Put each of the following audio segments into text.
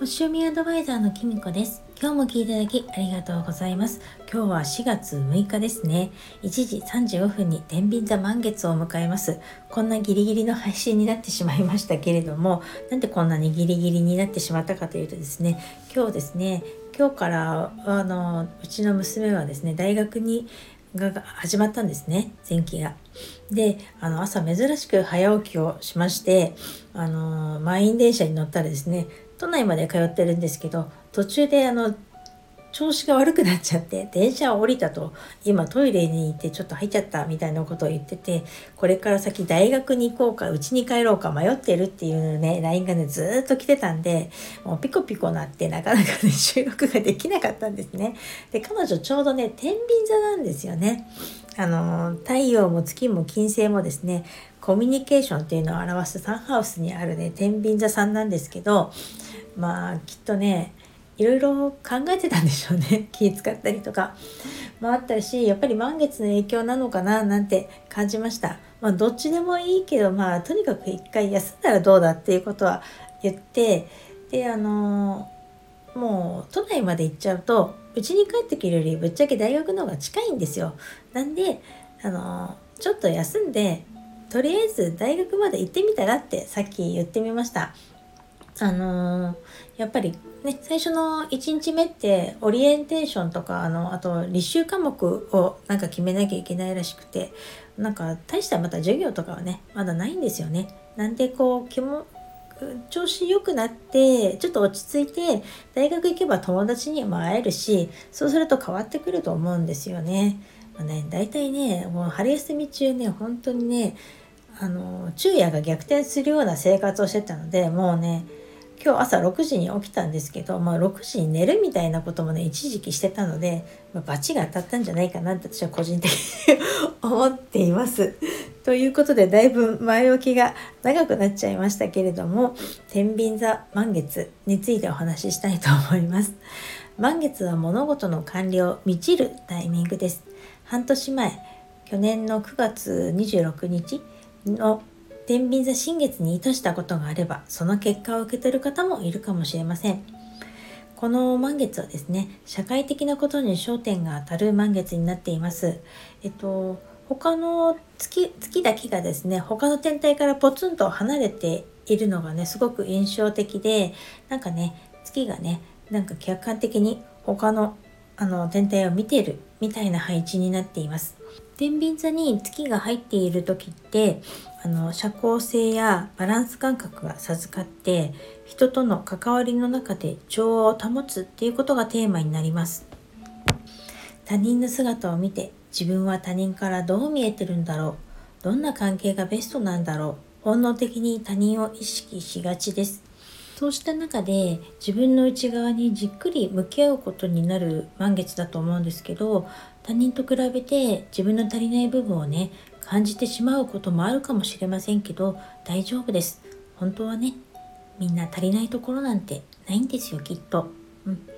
星読みアドバイザーのきみこです。今日も聞いていただきありがとうございます。今日は4月6日ですね。1時35分に天秤座満月を迎えます。こんなギリギリの配信になってしまいましたけれどもなんでこんなにギリギリになってしまったかというとですね今日ですね今日からあのうちの娘はですね大学にが始まったんですね前期が。であの朝珍しく早起きをしましてあの満員電車に乗ったらですね都内まで通ってるんですけど途中であの調子が悪くなっちゃって電車を降りたと今トイレに行ってちょっと入っちゃったみたいなことを言っててこれから先大学に行こうか家に帰ろうか迷ってるっていうね LINE がねずっと来てたんでもうピコピコなってなかなかね収録ができなかったんですね。で彼女ちょうどね天秤座なんですよね。あの太陽も月も金星もですねコミュニケーションっていうのを表すサンハウスにあるね天秤座さんなんですけどまあきっとねいろいろ考えてたんでしょうね。気使ったりとか。もあったしやっぱり満月の影響なのかななんて感じました。まあどっちでもいいけどまあとにかく一回休んだらどうだっていうことは言ってであのもう都内まで行っちゃうとうちに帰ってくるよりぶっちゃけ大学の方が近いんですよ。なんであのちょっと休んでとりあえず大学まで行ってみたらってさっき言ってみました。あのー、やっぱりね最初の1日目ってオリエンテーションとかあのあと履修科目をなんか決めなきゃいけないらしくてなんか大したまた授業とかはねまだないんですよね。なんでこう気も調子良くなってちょっと落ち着いて大学行けば友達にも会えるしそうすると変わってくると思うんですよね。まあね大体ねもう春休み中ね本当にねあの昼夜が逆転するような生活をしてたのでもうね今日朝6時に起きたんですけど、まあ、6時に寝るみたいなこともね一時期してたので、まあ、バチが当たったんじゃないかなって私は個人的に思っています。ということでだいぶ前置きが長くなっちゃいましたけれども天秤座満月についてお話ししたいと思います。満月は物事の完了満ちるタイミングです。半年前去年の9月26日の天秤座新月に意図したことがあればその結果を受け取る方もいるかもしれません。この満月はですね社会的なことに焦点が当たる満月になっています。えっと他の月月だけがですね他の天体からポツンと離れているのがねすごく印象的でなんかね月がねなんか客観的に他のあの天体を見ているみたいな配置になっています。天秤座に月が入っている時ってあの社交性やバランス感覚が授かって人との関わりの中で調和を保つっていうことがテーマになります。他人の姿を見て自分は他人からどう見えてるんだろう。どんな関係がベストなんだろう。本能的に他人を意識しがちです。そうした中で自分の内側にじっくり向き合うことになる満月だと思うんですけど他人と比べて自分の足りない部分をね感じてしまうこともあるかもしれませんけど大丈夫です。本当はねみんな足りないところなんてないんですよきっと、うん、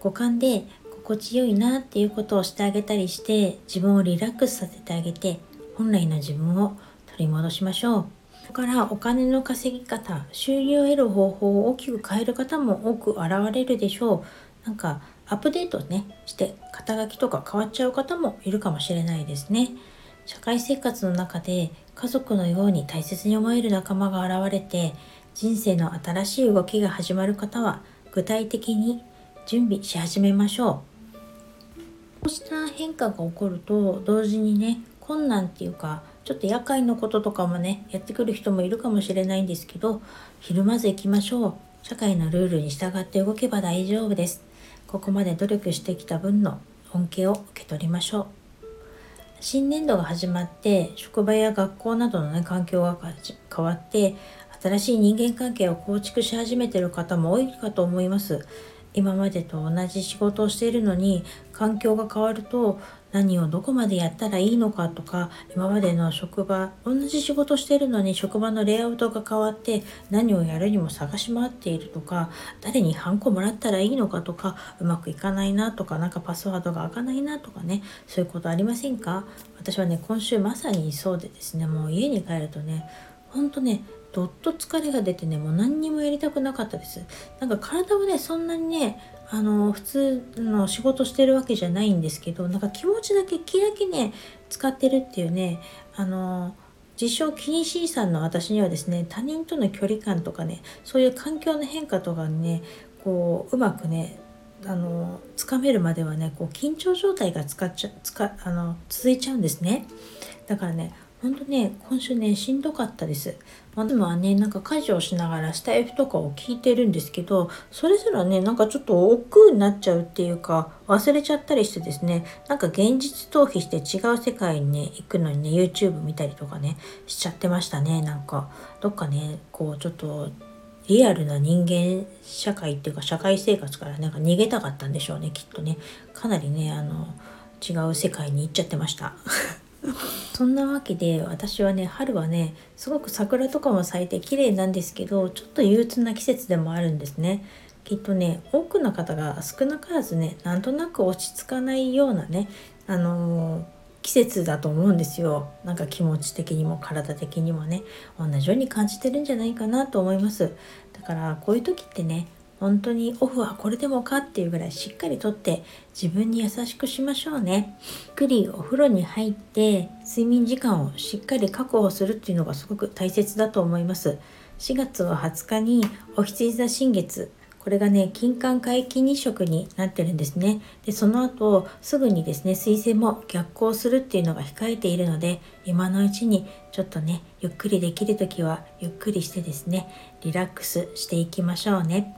五感で心地よいなっていうことをしてあげたりして自分をリラックスさせてあげて本来の自分を取り戻しましょう。だからお金の稼ぎ方収入を得る方法を大きく変える方も多く現れるでしょうなんかアップデートねして肩書きとか変わっちゃう方もいるかもしれないですね。社会生活の中で家族のように大切に思える仲間が現れて人生の新しい動きが始まる方は具体的に準備し始めましょう。こうした変化が起こると同時にね困難っていうかちょっと夜間のこととかもねやってくる人もいるかもしれないんですけどひるまず行きましょう。社会のルールに従って動けば大丈夫です。ここまで努力してきた分の恩恵を受け取りましょう。新年度が始まって職場や学校などの、ね、環境が変わって新しい人間関係を構築し始めている方も多いかと思います。今までと同じ仕事をしているのに環境が変わると何をどこまでやったらいいのかとか今までの職場同じ仕事してるのに職場のレイアウトが変わって何をやるにも探し回っているとか誰にハンコもらったらいいのかとかうまくいかないなとかなんかパスワードが開かないなとかねそういうことありませんか？私はね今週まさにそうでですねもう家に帰るとねほんとねどっと疲れが出てねもう何にもやりたくなかったです。なんか体はねそんなにねあの普通の仕事してるわけじゃないんですけどなんか気持ちだけ気だけね使ってるっていうねあの自称気にしいさんの私にはですね他人との距離感とかねそういう環境の変化とかにねこううまくねあのつかめるまではねこう緊張状態が使っちゃつかあの続いちゃうんですね。だからねほんとね今週ねしんどかったです。まあ、でもねなんか家事をしながらスタイフとかを聞いてるんですけどそれすらねなんかちょっと億劫になっちゃうっていうか忘れちゃったりしてですね。なんか現実逃避して違う世界にね行くのにね YouTube 見たりとかねしちゃってましたね。なんかどっかねこうちょっとリアルな人間社会っていうか社会生活からなんか逃げたかったんでしょうねきっとね。かなりねあの違う世界に行っちゃってました。そんなわけで私はね春はねすごく桜とかも咲いて綺麗なんですけどちょっと憂鬱な季節でもあるんですね。きっとね多くの方が少なからずねなんとなく落ち着かないようなねあのー、季節だと思うんですよなんか気持ち的にも体的にもね同じように感じてるんじゃないかなと思いますだからこういう時ってね本当にオフはこれでもかっていうぐらいしっかりとって自分に優しくしましょうね。ゆっくりお風呂に入って睡眠時間をしっかり確保するっていうのがすごく大切だと思います。4月は20日にお羊座新月これがね、金環皆既日食になってるんですね。で、その後、すぐにですね、水星も逆行するっていうのが控えているので、今のうちにちょっとね、ゆっくりできる時はゆっくりしてですね、リラックスしていきましょうね。